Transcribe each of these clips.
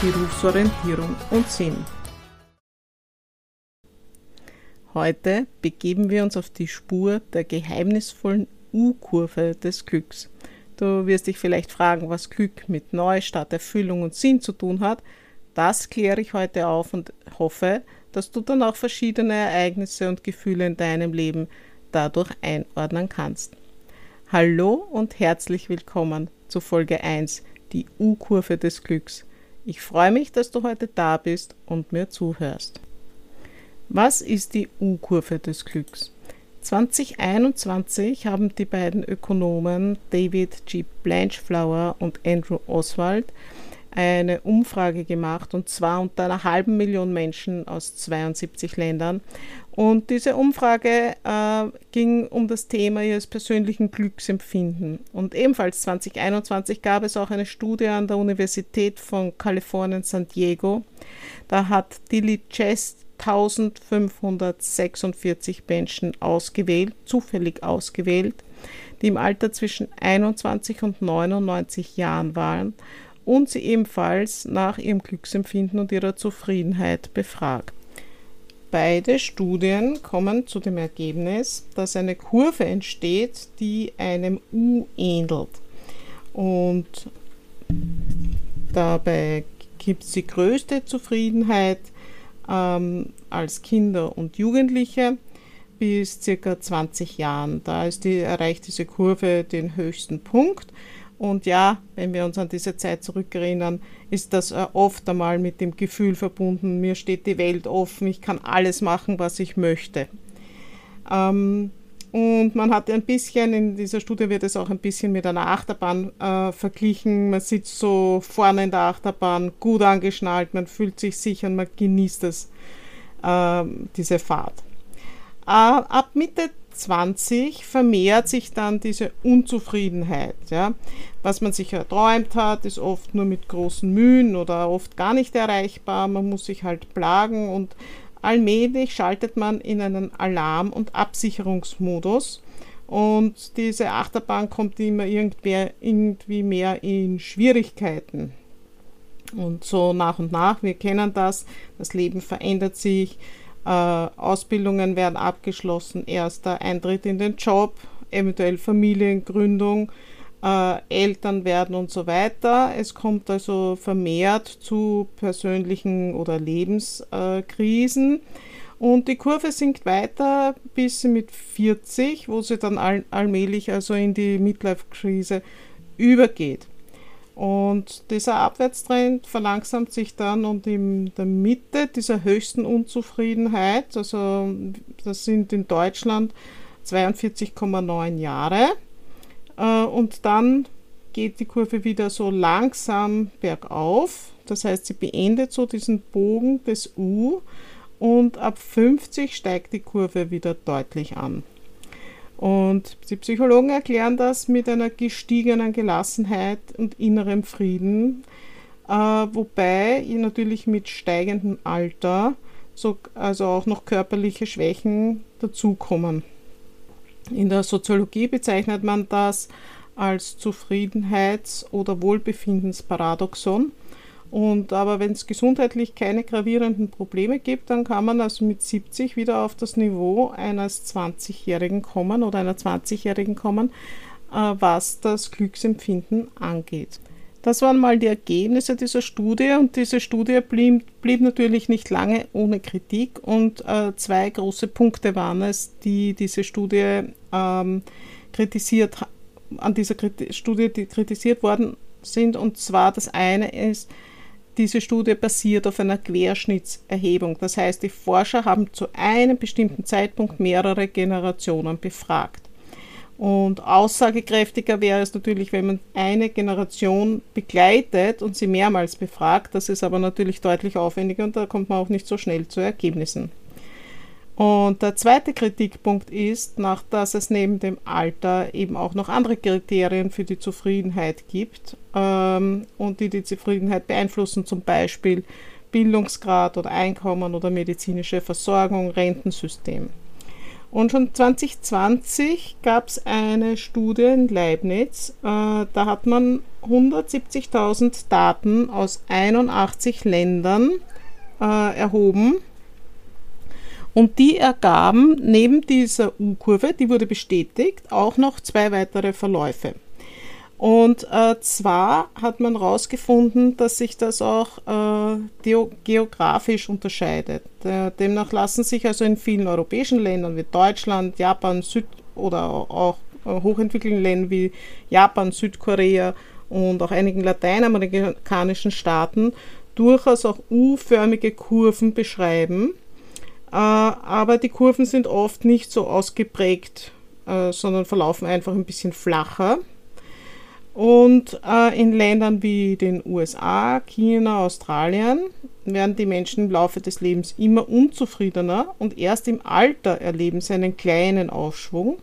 Berufsorientierung und Sinn. Heute begeben wir uns auf die Spur der geheimnisvollen U-Kurve des Glücks. Du wirst dich vielleicht fragen, was Glück mit Neustart, Erfüllung und Sinn zu tun hat. Das kläre ich heute auf und hoffe, dass du dann auch verschiedene Ereignisse und Gefühle in deinem Leben dadurch einordnen kannst. Hallo und herzlich willkommen zu Folge 1, die U-Kurve des Glücks. Ich freue mich, dass du heute da bist und mir zuhörst. Was ist die U-Kurve des Glücks? 2021 haben die beiden Ökonomen David G. Blanchflower und Andrew Oswald eine Umfrage gemacht und zwar unter einer halben Million Menschen aus 72 Ländern. Und diese Umfrage äh, ging um das Thema ihres persönlichen Glücksempfinden. Und ebenfalls 2021 gab es auch eine Studie an der Universität von Kalifornien San Diego. Da hat Dilly Chest 1546 Menschen ausgewählt, zufällig ausgewählt, die im Alter zwischen 21 und 99 Jahren waren und sie ebenfalls nach ihrem Glücksempfinden und ihrer Zufriedenheit befragt. Beide Studien kommen zu dem Ergebnis, dass eine Kurve entsteht, die einem U ähnelt. Und dabei gibt es die größte Zufriedenheit ähm, als Kinder und Jugendliche bis circa 20 Jahren. Da ist die, erreicht diese Kurve den höchsten Punkt. Und ja, wenn wir uns an diese Zeit zurückerinnern, ist das äh, oft einmal mit dem Gefühl verbunden, mir steht die Welt offen, ich kann alles machen, was ich möchte. Ähm, und man hat ein bisschen, in dieser Studie wird es auch ein bisschen mit einer Achterbahn äh, verglichen. Man sitzt so vorne in der Achterbahn, gut angeschnallt, man fühlt sich sicher und man genießt es, äh, diese Fahrt. Äh, ab Mitte 20 vermehrt sich dann diese Unzufriedenheit. Ja. Was man sich erträumt hat, ist oft nur mit großen Mühen oder oft gar nicht erreichbar. Man muss sich halt plagen und Allmählich schaltet man in einen Alarm- und Absicherungsmodus und diese Achterbahn kommt immer irgendwie mehr in Schwierigkeiten. Und so nach und nach, wir kennen das, das Leben verändert sich, Ausbildungen werden abgeschlossen, erster Eintritt in den Job, eventuell Familiengründung, äh, Eltern werden und so weiter. Es kommt also vermehrt zu persönlichen oder Lebenskrisen. und die Kurve sinkt weiter bis mit 40, wo sie dann all, allmählich also in die Midlife-Krise übergeht. Und dieser Abwärtstrend verlangsamt sich dann und in der Mitte dieser höchsten Unzufriedenheit, also das sind in Deutschland 42,9 Jahre, äh, und dann geht die Kurve wieder so langsam bergauf. Das heißt, sie beendet so diesen Bogen des U und ab 50 steigt die Kurve wieder deutlich an. Und die Psychologen erklären das mit einer gestiegenen Gelassenheit und innerem Frieden, äh, wobei natürlich mit steigendem Alter so, also auch noch körperliche Schwächen dazukommen. In der Soziologie bezeichnet man das als Zufriedenheits- oder Wohlbefindensparadoxon. Und aber wenn es gesundheitlich keine gravierenden Probleme gibt, dann kann man also mit 70 wieder auf das Niveau eines 20-Jährigen kommen oder einer 20-Jährigen kommen, äh, was das Glücksempfinden angeht. Das waren mal die Ergebnisse dieser Studie und diese Studie blieb, blieb natürlich nicht lange ohne Kritik und äh, zwei große Punkte waren es, die diese Studie ähm, kritisiert, an dieser Studie die kritisiert worden sind und zwar das eine ist, diese Studie basiert auf einer Querschnittserhebung. Das heißt, die Forscher haben zu einem bestimmten Zeitpunkt mehrere Generationen befragt. Und aussagekräftiger wäre es natürlich, wenn man eine Generation begleitet und sie mehrmals befragt. Das ist aber natürlich deutlich aufwendiger und da kommt man auch nicht so schnell zu Ergebnissen. Und der zweite Kritikpunkt ist, nach dass es neben dem Alter eben auch noch andere Kriterien für die Zufriedenheit gibt ähm, und die die Zufriedenheit beeinflussen, zum Beispiel Bildungsgrad oder Einkommen oder medizinische Versorgung, Rentensystem. Und schon 2020 gab es eine Studie in Leibniz, äh, da hat man 170.000 Daten aus 81 Ländern äh, erhoben und die ergaben neben dieser U-Kurve, die wurde bestätigt, auch noch zwei weitere Verläufe. Und äh, zwar hat man herausgefunden, dass sich das auch äh, geografisch unterscheidet. Äh, demnach lassen sich also in vielen europäischen Ländern wie Deutschland, Japan, Süd oder auch äh, hochentwickelten Ländern wie Japan, Südkorea und auch einigen lateinamerikanischen Staaten durchaus auch U-förmige Kurven beschreiben. Äh, aber die Kurven sind oft nicht so ausgeprägt, äh, sondern verlaufen einfach ein bisschen flacher. Und äh, in Ländern wie den USA, China, Australien werden die Menschen im Laufe des Lebens immer unzufriedener und erst im Alter erleben sie einen kleinen Aufschwung.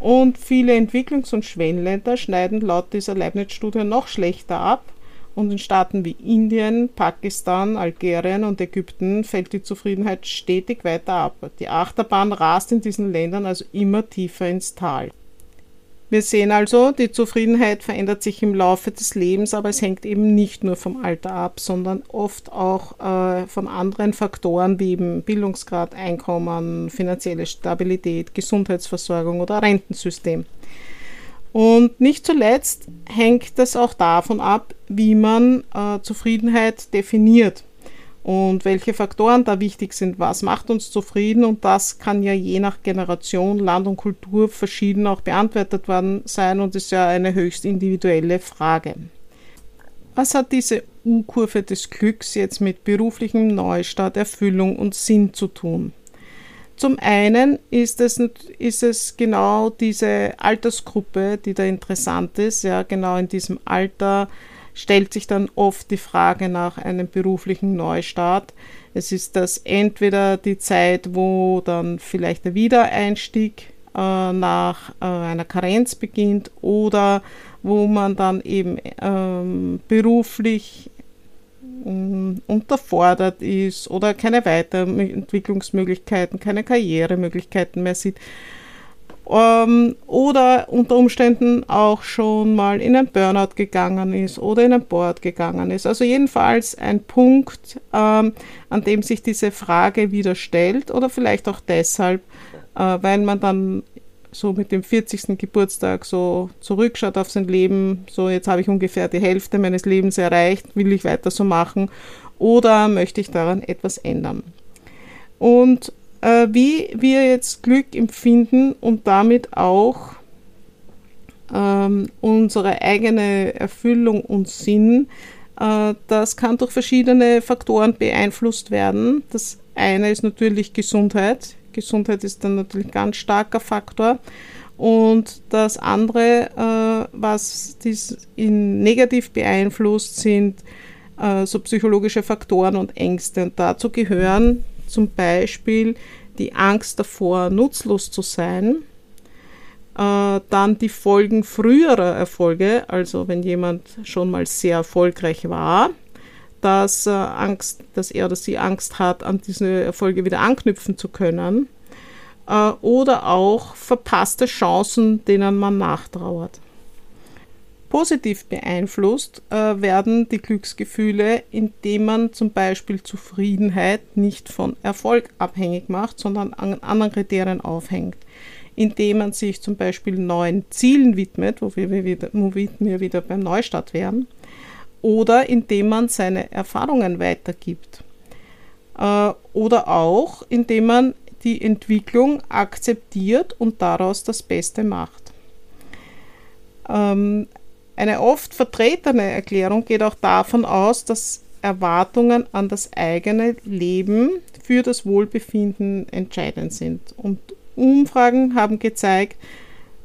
Und viele Entwicklungs- und Schwellenländer schneiden laut dieser Leibniz-Studie noch schlechter ab. Und in Staaten wie Indien, Pakistan, Algerien und Ägypten fällt die Zufriedenheit stetig weiter ab. Die Achterbahn rast in diesen Ländern also immer tiefer ins Tal. Wir sehen also, die Zufriedenheit verändert sich im Laufe des Lebens, aber es hängt eben nicht nur vom Alter ab, sondern oft auch äh, von anderen Faktoren wie eben Bildungsgrad, Einkommen, finanzielle Stabilität, Gesundheitsversorgung oder Rentensystem. Und nicht zuletzt hängt es auch davon ab, wie man äh, Zufriedenheit definiert und welche Faktoren da wichtig sind. Was macht uns zufrieden? Und das kann ja je nach Generation, Land und Kultur verschieden auch beantwortet worden sein und ist ja eine höchst individuelle Frage. Was hat diese U-Kurve des Glücks jetzt mit beruflichem Neustart, Erfüllung und Sinn zu tun? Zum einen ist es, ist es genau diese Altersgruppe, die da interessant ist. Ja, genau in diesem Alter stellt sich dann oft die Frage nach einem beruflichen Neustart. Es ist das entweder die Zeit, wo dann vielleicht der Wiedereinstieg äh, nach äh, einer Karenz beginnt oder wo man dann eben ähm, beruflich unterfordert ist oder keine Weiterentwicklungsmöglichkeiten, keine Karrieremöglichkeiten mehr sieht ähm, oder unter Umständen auch schon mal in ein Burnout gegangen ist oder in ein Board gegangen ist. Also jedenfalls ein Punkt, ähm, an dem sich diese Frage wieder stellt oder vielleicht auch deshalb, äh, weil man dann so mit dem 40. Geburtstag so zurückschaut auf sein Leben, so jetzt habe ich ungefähr die Hälfte meines Lebens erreicht, will ich weiter so machen oder möchte ich daran etwas ändern? Und äh, wie wir jetzt Glück empfinden und damit auch ähm, unsere eigene Erfüllung und Sinn, äh, das kann durch verschiedene Faktoren beeinflusst werden. Das eine ist natürlich Gesundheit. Gesundheit ist dann natürlich ein ganz starker Faktor. Und das andere, äh, was dies in negativ beeinflusst, sind äh, so psychologische Faktoren und Ängste. Und dazu gehören zum Beispiel die Angst davor, nutzlos zu sein. Äh, dann die Folgen früherer Erfolge, also wenn jemand schon mal sehr erfolgreich war, dass, äh, Angst, dass er oder sie Angst hat, an diese Erfolge wieder anknüpfen zu können. Äh, oder auch verpasste Chancen, denen man nachtrauert. Positiv beeinflusst äh, werden die Glücksgefühle, indem man zum Beispiel Zufriedenheit nicht von Erfolg abhängig macht, sondern an anderen Kriterien aufhängt. Indem man sich zum Beispiel neuen Zielen widmet, wo wir wieder, wo wir wieder beim Neustart wären, oder indem man seine Erfahrungen weitergibt. Äh, oder auch indem man die Entwicklung akzeptiert und daraus das Beste macht. Ähm, eine oft vertretene Erklärung geht auch davon aus, dass Erwartungen an das eigene Leben für das Wohlbefinden entscheidend sind. Und Umfragen haben gezeigt,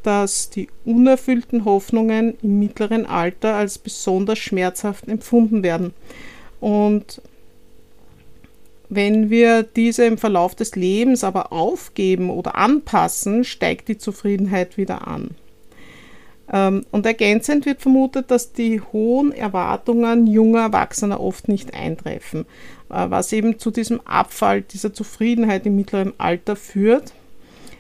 dass die unerfüllten Hoffnungen im mittleren Alter als besonders schmerzhaft empfunden werden. Und wenn wir diese im Verlauf des Lebens aber aufgeben oder anpassen, steigt die Zufriedenheit wieder an. Ähm, und ergänzend wird vermutet, dass die hohen Erwartungen junger Erwachsener oft nicht eintreffen, äh, was eben zu diesem Abfall dieser Zufriedenheit im mittleren Alter führt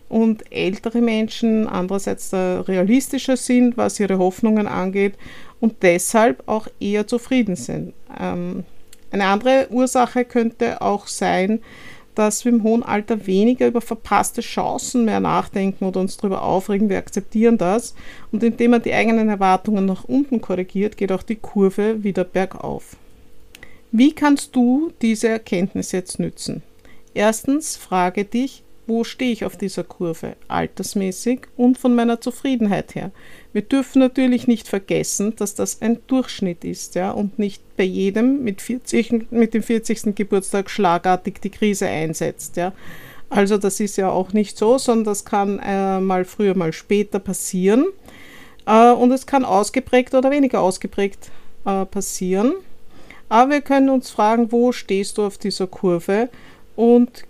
und ältere Menschen andererseits realistischer sind, was ihre Hoffnungen angeht und deshalb auch eher zufrieden sind. Ähm, eine andere Ursache könnte auch sein, dass wir im hohen Alter weniger über verpasste Chancen mehr nachdenken oder uns darüber aufregen. Wir akzeptieren das. Und indem man die eigenen Erwartungen nach unten korrigiert, geht auch die Kurve wieder bergauf. Wie kannst du diese Erkenntnis jetzt nützen? Erstens frage dich, wo stehe ich auf dieser Kurve, altersmäßig und von meiner Zufriedenheit her. Wir dürfen natürlich nicht vergessen, dass das ein Durchschnitt ist ja, und nicht bei jedem mit, 40, mit dem 40. Geburtstag schlagartig die Krise einsetzt. Ja. Also das ist ja auch nicht so, sondern das kann äh, mal früher, mal später passieren. Äh, und es kann ausgeprägt oder weniger ausgeprägt äh, passieren. Aber wir können uns fragen, wo stehst du auf dieser Kurve und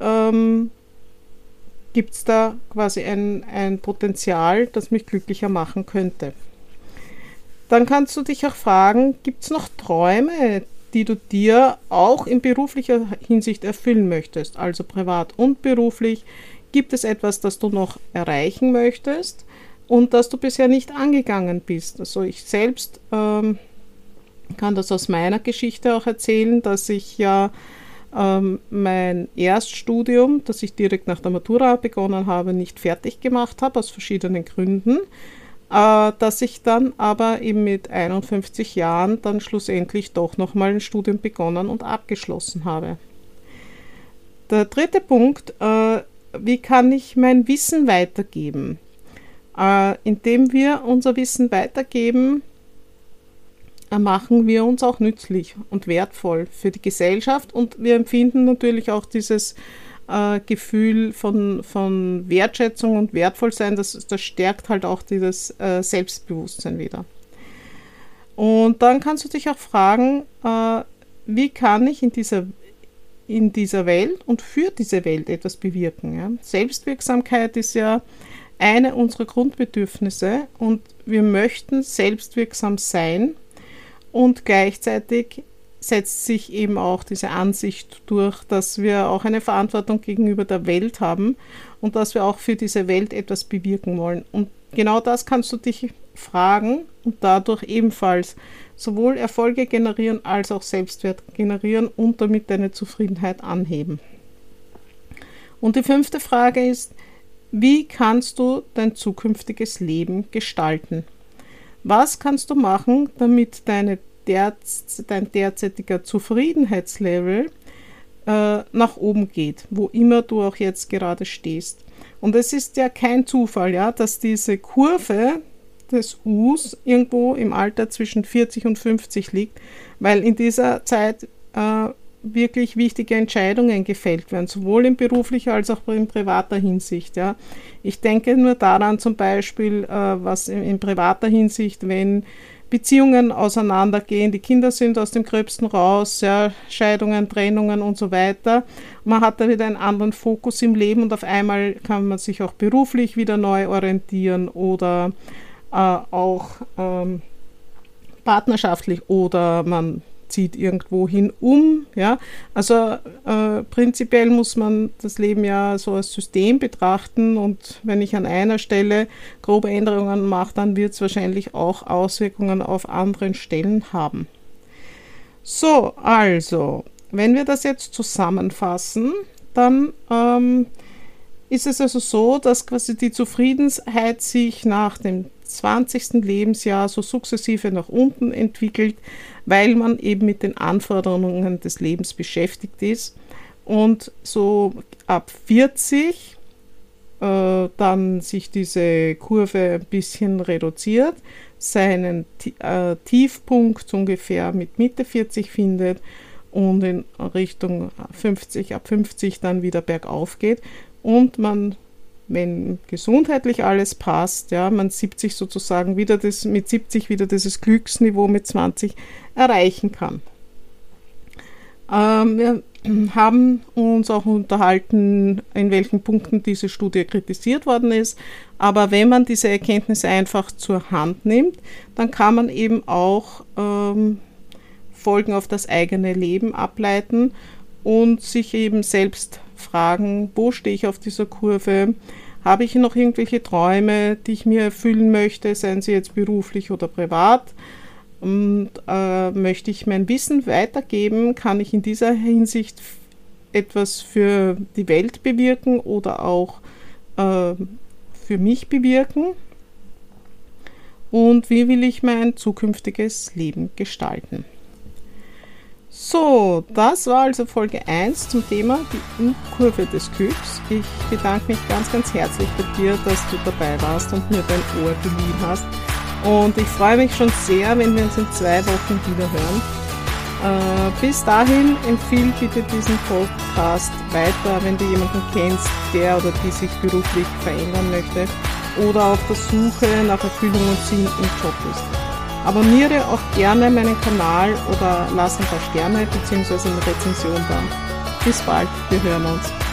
ähm, gibt es da quasi ein, ein Potenzial, das mich glücklicher machen könnte. Dann kannst du dich auch fragen, gibt es noch Träume, die du dir auch in beruflicher Hinsicht erfüllen möchtest, also privat und beruflich? Gibt es etwas, das du noch erreichen möchtest und das du bisher nicht angegangen bist? Also ich selbst ähm, kann das aus meiner Geschichte auch erzählen, dass ich ja ähm, mein Erststudium, das ich direkt nach der Matura begonnen habe, nicht fertig gemacht habe, aus verschiedenen Gründen. Äh, dass ich dann aber eben mit 51 Jahren dann schlussendlich doch nochmal ein Studium begonnen und abgeschlossen habe. Der dritte Punkt, äh, wie kann ich mein Wissen weitergeben? Äh, indem wir unser Wissen weitergeben, machen wir uns auch nützlich und wertvoll für die Gesellschaft und wir empfinden natürlich auch dieses äh, Gefühl von, von Wertschätzung und Wertvollsein, das, das stärkt halt auch dieses äh, Selbstbewusstsein wieder. Und dann kannst du dich auch fragen, äh, wie kann ich in dieser, in dieser Welt und für diese Welt etwas bewirken. Ja? Selbstwirksamkeit ist ja eine unserer Grundbedürfnisse und wir möchten selbstwirksam sein und gleichzeitig setzt sich eben auch diese Ansicht durch, dass wir auch eine Verantwortung gegenüber der Welt haben und dass wir auch für diese Welt etwas bewirken wollen. Und genau das kannst du dich fragen und dadurch ebenfalls sowohl Erfolge generieren als auch Selbstwert generieren und damit deine Zufriedenheit anheben. Und die fünfte Frage ist, wie kannst du dein zukünftiges Leben gestalten? Was kannst du machen, damit deine derz, dein derzeitiger Zufriedenheitslevel äh, nach oben geht, wo immer du auch jetzt gerade stehst? Und es ist ja kein Zufall, ja, dass diese Kurve des Us irgendwo im Alter zwischen 40 und 50 liegt, weil in dieser Zeit äh, wirklich wichtige Entscheidungen gefällt werden, sowohl in beruflicher als auch in privater Hinsicht. Ja. Ich denke nur daran zum Beispiel, äh, was in, in, privater Hinsicht, wenn Beziehungen auseinandergehen, die Kinder sind aus dem Gröbsten raus, ja, Scheidungen, Trennungen und so weiter. Man hat da wieder einen anderen Fokus im Leben und auf einmal kann man sich auch beruflich wieder neu orientieren oder äh, auch ähm, partnerschaftlich oder man zieht irgendwo hin um. Ja? Also äh, prinzipiell muss man das Leben ja so als System betrachten und wenn ich an einer Stelle grobe Änderungen mache, dann wird es wahrscheinlich auch Auswirkungen auf anderen Stellen haben. So, also, wenn wir das jetzt zusammenfassen, dann ähm, ist es also so, dass quasi die Zufriedenheit sich nach dem 20. Lebensjahr so sukzessive nach unten entwickelt, weil man eben mit den Anforderungen des Lebens beschäftigt ist. Und so ab 40 äh, dann sich diese Kurve ein bisschen reduziert, seinen äh, Tiefpunkt ungefähr mit Mitte 40 findet und in Richtung 50, ab 50 dann wieder bergauf geht und man wenn gesundheitlich alles passt, ja, man 70 sozusagen wieder das, mit 70 wieder dieses Glücksniveau mit 20 erreichen kann. Ähm, wir haben uns auch unterhalten, in welchen Punkten diese Studie kritisiert worden ist. Aber wenn man diese Erkenntnisse einfach zur Hand nimmt, dann kann man eben auch ähm, Folgen auf das eigene Leben ableiten und sich eben selbst fragen, wo stehe ich auf dieser Kurve? Habe ich noch irgendwelche Träume, die ich mir erfüllen möchte, seien sie jetzt beruflich oder privat? Und äh, möchte ich mein Wissen weitergeben? Kann ich in dieser Hinsicht etwas für die Welt bewirken oder auch äh, für mich bewirken? Und wie will ich mein zukünftiges Leben gestalten? So, das war also Folge 1 zum Thema die U-Kurve des Glücks. Ich bedanke mich ganz, ganz herzlich bei dir, dass du dabei warst und mir dein Ohr geliehen hast. Und ich freue mich schon sehr, wenn wir uns in zwei Wochen wieder hören. Äh, bis dahin empfehle bitte diesen Podcast weiter, wenn du jemanden kennst, der oder die sich beruflich verändern möchte oder auf der Suche nach Erfüllung und Sinn im Job ist. Abonniere auch gerne meinen Kanal oder lass ein paar Sterne bzw. eine Rezension da. Bis bald, wir hören uns.